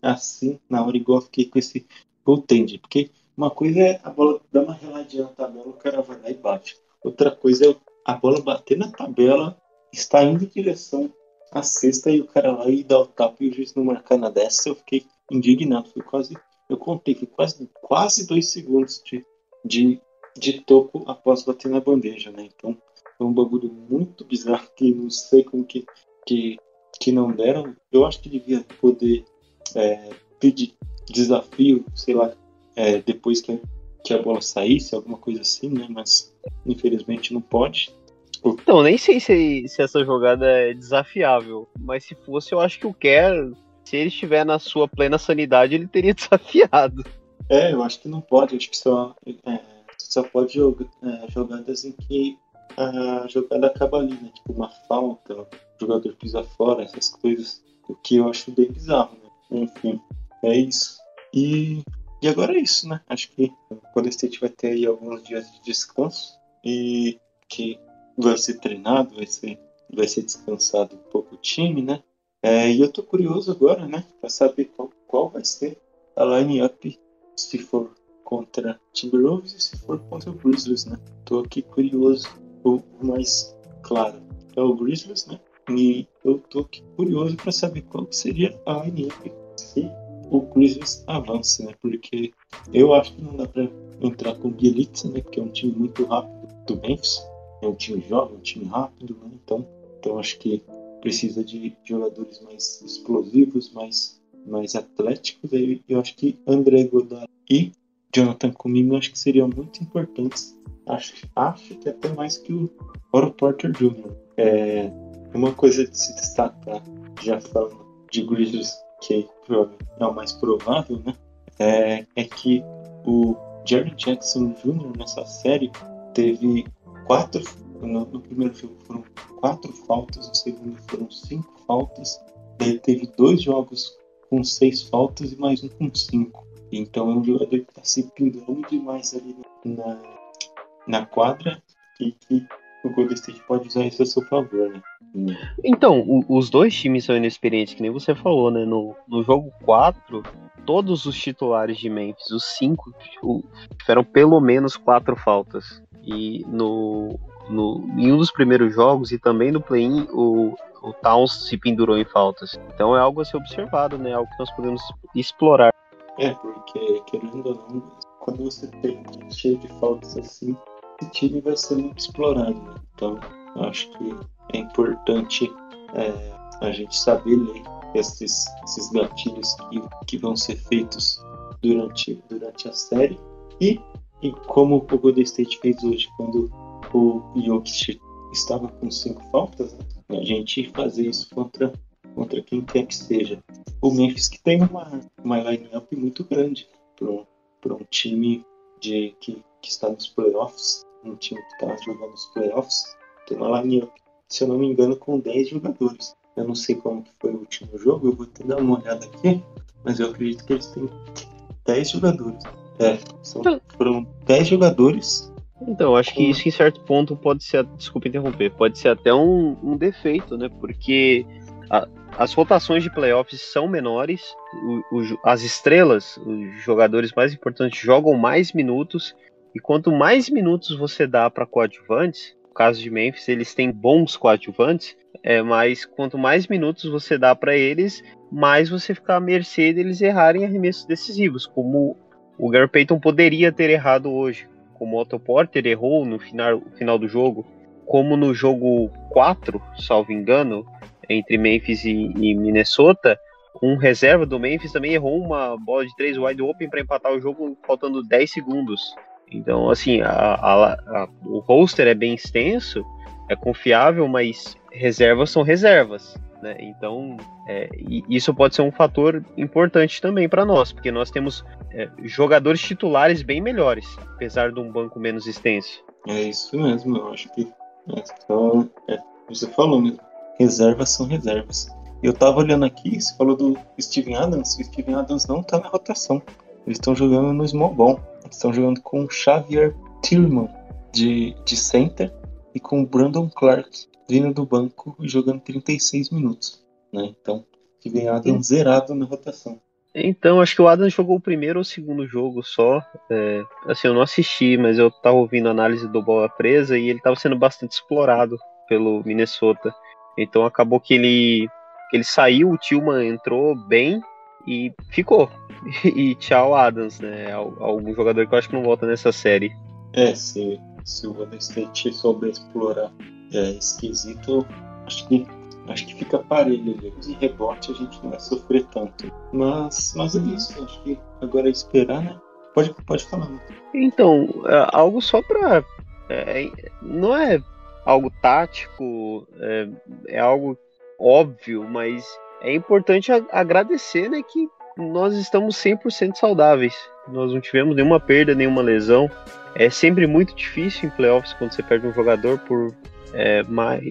assim na hora igual eu fiquei com esse goaltending. Porque uma coisa é a bola dar uma reladinha na tabela, o cara vai lá e bate. Outra coisa é a bola bater na tabela, está indo em direção à cesta e o cara lá e dar o tapa e o juiz não marcar na dessa. Eu fiquei indignado. Foi quase, eu contei, foi quase, quase dois segundos de, de de toco após bater na bandeja, né? Então foi um bagulho muito bizarro que não sei como que, que, que não deram. Eu acho que devia poder é, pedir desafio, sei lá, é, depois que, que a bola saísse, alguma coisa assim, né? Mas infelizmente não pode. Então, nem sei se, se essa jogada é desafiável, mas se fosse, eu acho que o Kerr, se ele estiver na sua plena sanidade, ele teria [laughs] desafiado. É, eu acho que não pode, acho que só. É, só pode jogar é, jogadas em que a jogada acaba ali, né? Tipo uma falta, o jogador pisa fora, essas coisas. O que eu acho bem bizarro, né? Enfim, é isso. E, e agora é isso, né? Acho que o Golden State vai ter aí alguns dias de descanso e que vai ser treinado, vai ser, vai ser descansado um pouco o time, né? É, e eu tô curioso agora, né? Pra saber qual, qual vai ser a line-up se for contra Timberwolves e se for contra o Grizzlies, né? Tô aqui curioso, ou mais claro, é o Grizzlies, né? E eu tô aqui curioso para saber qual seria a lineup se o Grizzlies avance, né? Porque eu acho que não dá para entrar com o Bielitsa, né? Que é um time muito rápido do Memphis, é um time jovem, um time rápido, né? Então, então acho que precisa de jogadores mais explosivos, mais mais atléticos. Eu acho que André Godard e Jonathan comigo, acho que seriam muito importantes. Acho, acho que até mais que o Oro Porter Jr. É uma coisa de se destacar, já falando de Grizzlies, que é o mais provável, né? É, é que o Jerry Jackson Jr. nessa série teve quatro. No, no, primeiro jogo foram quatro faltas, no segundo foram cinco faltas. Daí teve dois jogos com seis faltas e mais um com cinco. Então é um jogador que está se pendurando demais ali na, na quadra e que o Golden State pode usar isso a seu favor, né? Então, o, os dois times são inexperientes, que nem você falou, né? No, no jogo 4, todos os titulares de Memphis, os cinco, tiveram pelo menos quatro faltas. E no, no, em um dos primeiros jogos e também no play-in, o, o Towns se pendurou em faltas. Então é algo a ser observado, né? Algo que nós podemos explorar. É, porque, querendo ou não, quando você tem cheio de faltas assim, o time vai ser muito explorado. Né? Então, acho que é importante é, a gente saber ler esses, esses gatilhos que, que vão ser feitos durante, durante a série. E, e como o Golden State fez hoje, quando o Jokic estava com cinco faltas, né, a gente fazer isso contra, contra quem quer que seja. O Memphis que tem uma, uma line-up muito grande para um, um time de, que, que está nos playoffs, um time que está jogando nos playoffs, tem uma line-up, se eu não me engano, com 10 jogadores. Eu não sei como que foi o último jogo, eu vou ter dar uma olhada aqui, mas eu acredito que eles têm 10 jogadores. É, são, então- foram 10 jogadores. Então, acho que isso em certo ponto pode ser, desculpa interromper, pode ser até um, um defeito, né? Porque a, as rotações de playoffs são menores, o, o, as estrelas, os jogadores mais importantes, jogam mais minutos, e quanto mais minutos você dá para coadjuvantes, no caso de Memphis, eles têm bons coadjuvantes, é, mas quanto mais minutos você dá para eles, mais você fica à mercê deles errarem arremessos decisivos, como o Gary Payton poderia ter errado hoje, como o Otto Porter errou no final, final do jogo, como no jogo 4, salvo engano, entre Memphis e, e Minnesota, um reserva do Memphis também errou uma bola de três wide open para empatar o jogo faltando 10 segundos. Então, assim, a, a, a, o roster é bem extenso, é confiável, mas reservas são reservas. Né? Então, é, isso pode ser um fator importante também para nós, porque nós temos é, jogadores titulares bem melhores, apesar de um banco menos extenso. É isso mesmo, eu acho que então, é, você falou mesmo. Reservas são reservas. Eu tava olhando aqui, você falou do Steven Adams, o Steven Adams não tá na rotação. Eles estão jogando no small ball. Eles estão jogando com Xavier Tillman de, de center e com Brandon Clark vindo do banco e jogando 36 minutos. Né? Então, Steven Adams zerado na rotação. Então, acho que o Adams jogou o primeiro ou segundo jogo só. É, assim, eu não assisti, mas eu tava ouvindo a análise do Bola Presa e ele tava sendo bastante explorado pelo Minnesota. Então acabou que ele, que ele saiu, o Tillman entrou bem e ficou. [laughs] E tchau, Adams, né? Algum jogador que eu acho que não volta nessa série. É, se, se o Golden State souber explorar é, esquisito, acho que acho que fica parelho ali. De rebote a gente não vai sofrer tanto. Mas, mas é isso, acho que agora é esperar, né? Pode, pode falar. Né? Então, é, algo só pra. É, não é algo tático, é, é algo óbvio, mas é importante agradecer né, que nós estamos 100% saudáveis. Nós não tivemos nenhuma perda, nenhuma lesão. É sempre muito difícil em playoffs quando você perde um jogador por, é, mais,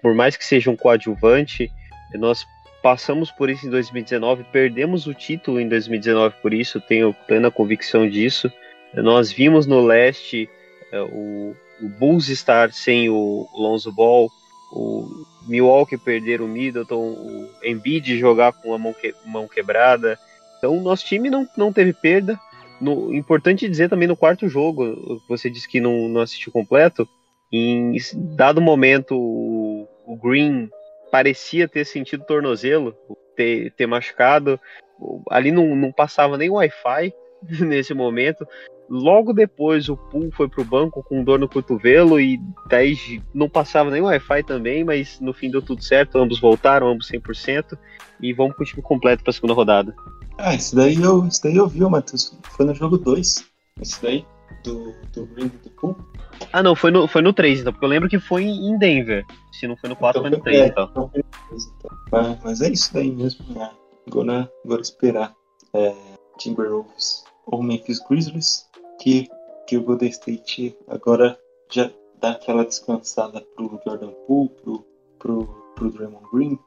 por mais que seja um coadjuvante. Nós passamos por isso em 2019, perdemos o título em 2019 por isso, tenho plena convicção disso. Nós vimos no leste é, o, o Bulls estar sem o Lonzo Ball, o Milwaukee perder o Middleton, o Embiid jogar com a mão, que, mão quebrada. Então, nosso time não, não teve perda. No, importante dizer também no quarto jogo, você disse que não, não assistiu completo. Em dado momento, o, o Green parecia ter sentido tornozelo, ter, ter machucado. Ali não, não passava nem Wi-Fi [laughs] nesse momento. Logo depois o Pool foi pro banco com dor no cotovelo e daí não passava nem Wi-Fi também, mas no fim deu tudo certo, ambos voltaram, ambos 100% e vamos com o time completo para a segunda rodada. Ah, esse daí eu, esse daí eu vi, Matheus. Foi no jogo 2. Esse daí do, do Ring do Pool. Ah, não, foi no, foi no 3, então, porque eu lembro que foi em Denver. Se não foi no 4, então, foi no 3, é, então. então. então. Mas é isso daí mesmo, né? Agora, agora esperar é, Timberwolves ou Memphis Grizzlies que, que o Golden State agora já dá aquela descansada pro Jordan Poole, pro, pro, pro Draymond Green,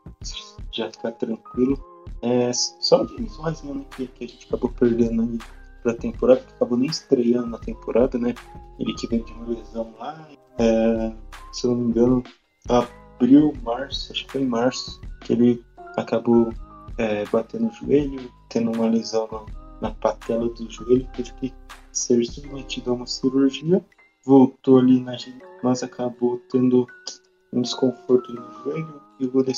já ficar tranquilo. É, só o James Wiseman né, que, que a gente acabou perdendo aí pra temporada, que acabou nem estreando na temporada, né? Ele que veio de uma lesão lá, é, se eu não me engano, abril, março, acho que foi em março, que ele acabou é, batendo o joelho, tendo uma lesão na, na patela do joelho, teve que ser submetido a uma cirurgia, voltou ali na mas acabou tendo um desconforto no joelho e o Golden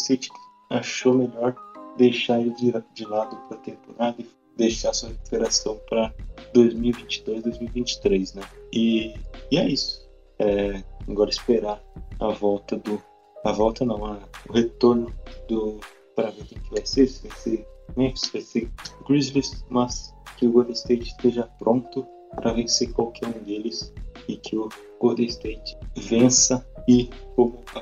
achou melhor deixar ele de, de lado para a temporada e deixar sua recuperação para 2022, 2023, né? E, e é isso. É, agora esperar a volta do a volta não, a, o retorno do para ver quem que vai ser, se vai ser Memphis, vai ser Grizzlies, mas que o Golden State esteja pronto para vencer qualquer um deles e que o Golden State vença e como a,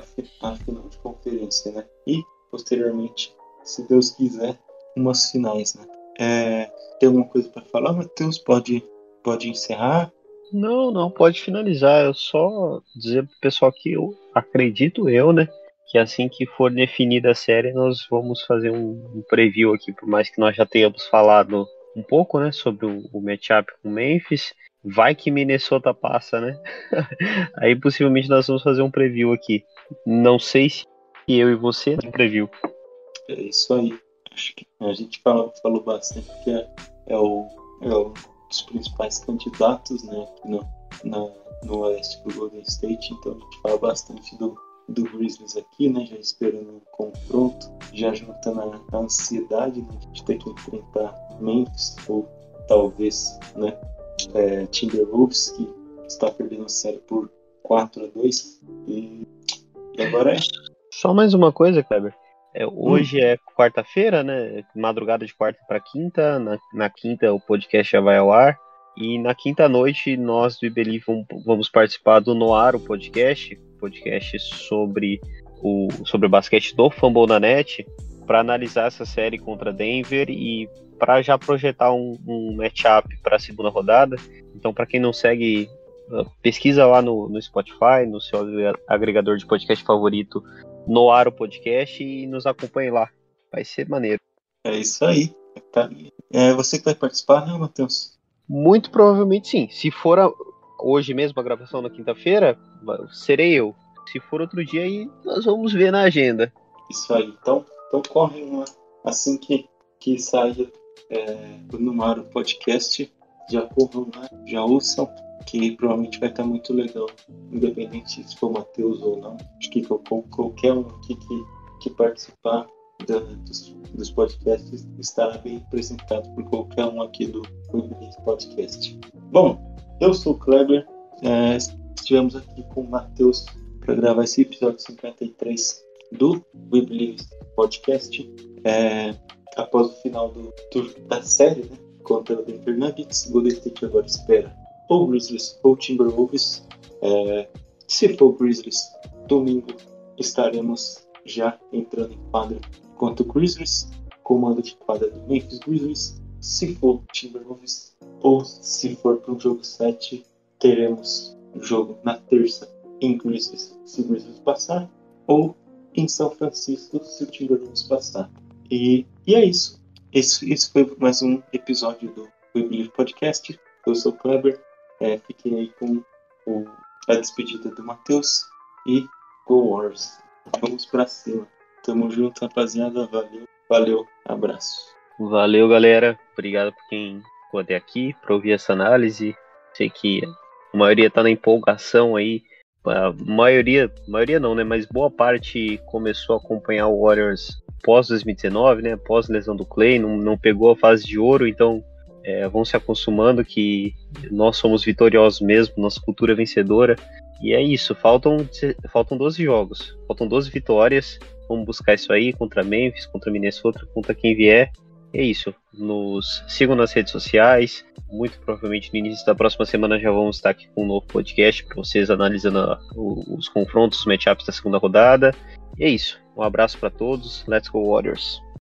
a final de conferência, né? E posteriormente, se Deus quiser, umas finais, né? É, tem alguma coisa para falar, Matheus? Pode, pode encerrar? Não, não, pode finalizar. Eu só dizer pro pessoal que eu acredito eu, né? Que assim que for definida a série, nós vamos fazer um, um preview aqui, por mais que nós já tenhamos falado um pouco, né, sobre o, o matchup com Memphis. Vai que Minnesota passa, né? [laughs] Aí possivelmente nós vamos fazer um preview aqui. Não sei se eu e você no preview. É isso aí. Acho que a gente falou, falou bastante que é, é, o, é um dos principais candidatos, né, aqui no, na, no oeste do Golden State, então a gente fala bastante do, do Grizzlies aqui, né, já esperando um confronto, já juntando a, ansiedade né, de ter que enfrentar Memphis ou talvez, né, é, Timberwolves, que está perdendo a série por 4 a 2 e, e agora é. Só mais uma coisa, Kleber. É, hoje hum. é quarta-feira, né? Madrugada de quarta para quinta. Na, na, quinta o podcast já vai ao ar. E na quinta noite nós do IBELI vamos participar do Noar, o podcast, podcast sobre o sobre o basquete do Fumble na Net, para analisar essa série contra Denver e para já projetar um, um matchup para a segunda rodada. Então, para quem não segue, ah, pesquisa lá no, no Spotify, no seu agregador de podcast favorito, no ar o podcast e nos acompanhe lá. Vai ser maneiro. É isso aí. Tá. É você que vai participar, né, Matheus? Muito provavelmente sim. Se for a, hoje mesmo a gravação na quinta-feira, serei eu. Se for outro dia, aí nós vamos ver na agenda. Isso aí. Então, então corre uma assim que, que saia é, no ar o podcast. Já corram lá, já ouçam que provavelmente vai estar muito legal, independente se for Matheus ou não. Acho que qualquer um aqui que, que participar da, dos, dos, podcasts estará bem representado por qualquer um aqui do Podcast. Bom, eu sou o Kleber, é, estivemos aqui com o Matheus para gravar esse episódio 53 do We Believe Podcast. É, após o final do, do, da série, né, contra o Denver Nuggets, Golden State agora espera ou Grizzlies ou Timberwolves. É, se for Grizzlies, domingo estaremos já entrando em quadra contra o Grizzlies, comando de quadra do Memphis Grizzlies. Se for Timberwolves ou se for para o jogo 7, teremos jogo na terça em Grizzlies, se Grizzlies passar, ou em São Francisco, se o Timberwolves passar. E, e é isso. Esse, esse foi mais um episódio do We Believe Podcast. Eu sou o Kleber. É, fiquem aí com o, a despedida do Matheus e Go Wars. Vamos pra cima. Tamo junto, rapaziada. Valeu, valeu, abraço. Valeu, galera. Obrigado por quem ficou até aqui para ouvir essa análise. Sei que a maioria tá na empolgação aí. A maioria, maioria não, né? Mas boa parte começou a acompanhar o Warriors pós 2019, né? Pós lesão do Clay, não, não pegou a fase de ouro, então é, vão se acostumando que nós somos vitoriosos mesmo, nossa cultura é vencedora. E é isso, faltam, faltam 12 jogos, faltam 12 vitórias. Vamos buscar isso aí contra Memphis, contra Minnesota, contra quem vier. É isso. Nos sigam nas redes sociais. Muito provavelmente no início da próxima semana já vamos estar aqui com um novo podcast para vocês analisando a, os confrontos, os matchups da segunda rodada. E é isso. Um abraço para todos. Let's go Warriors.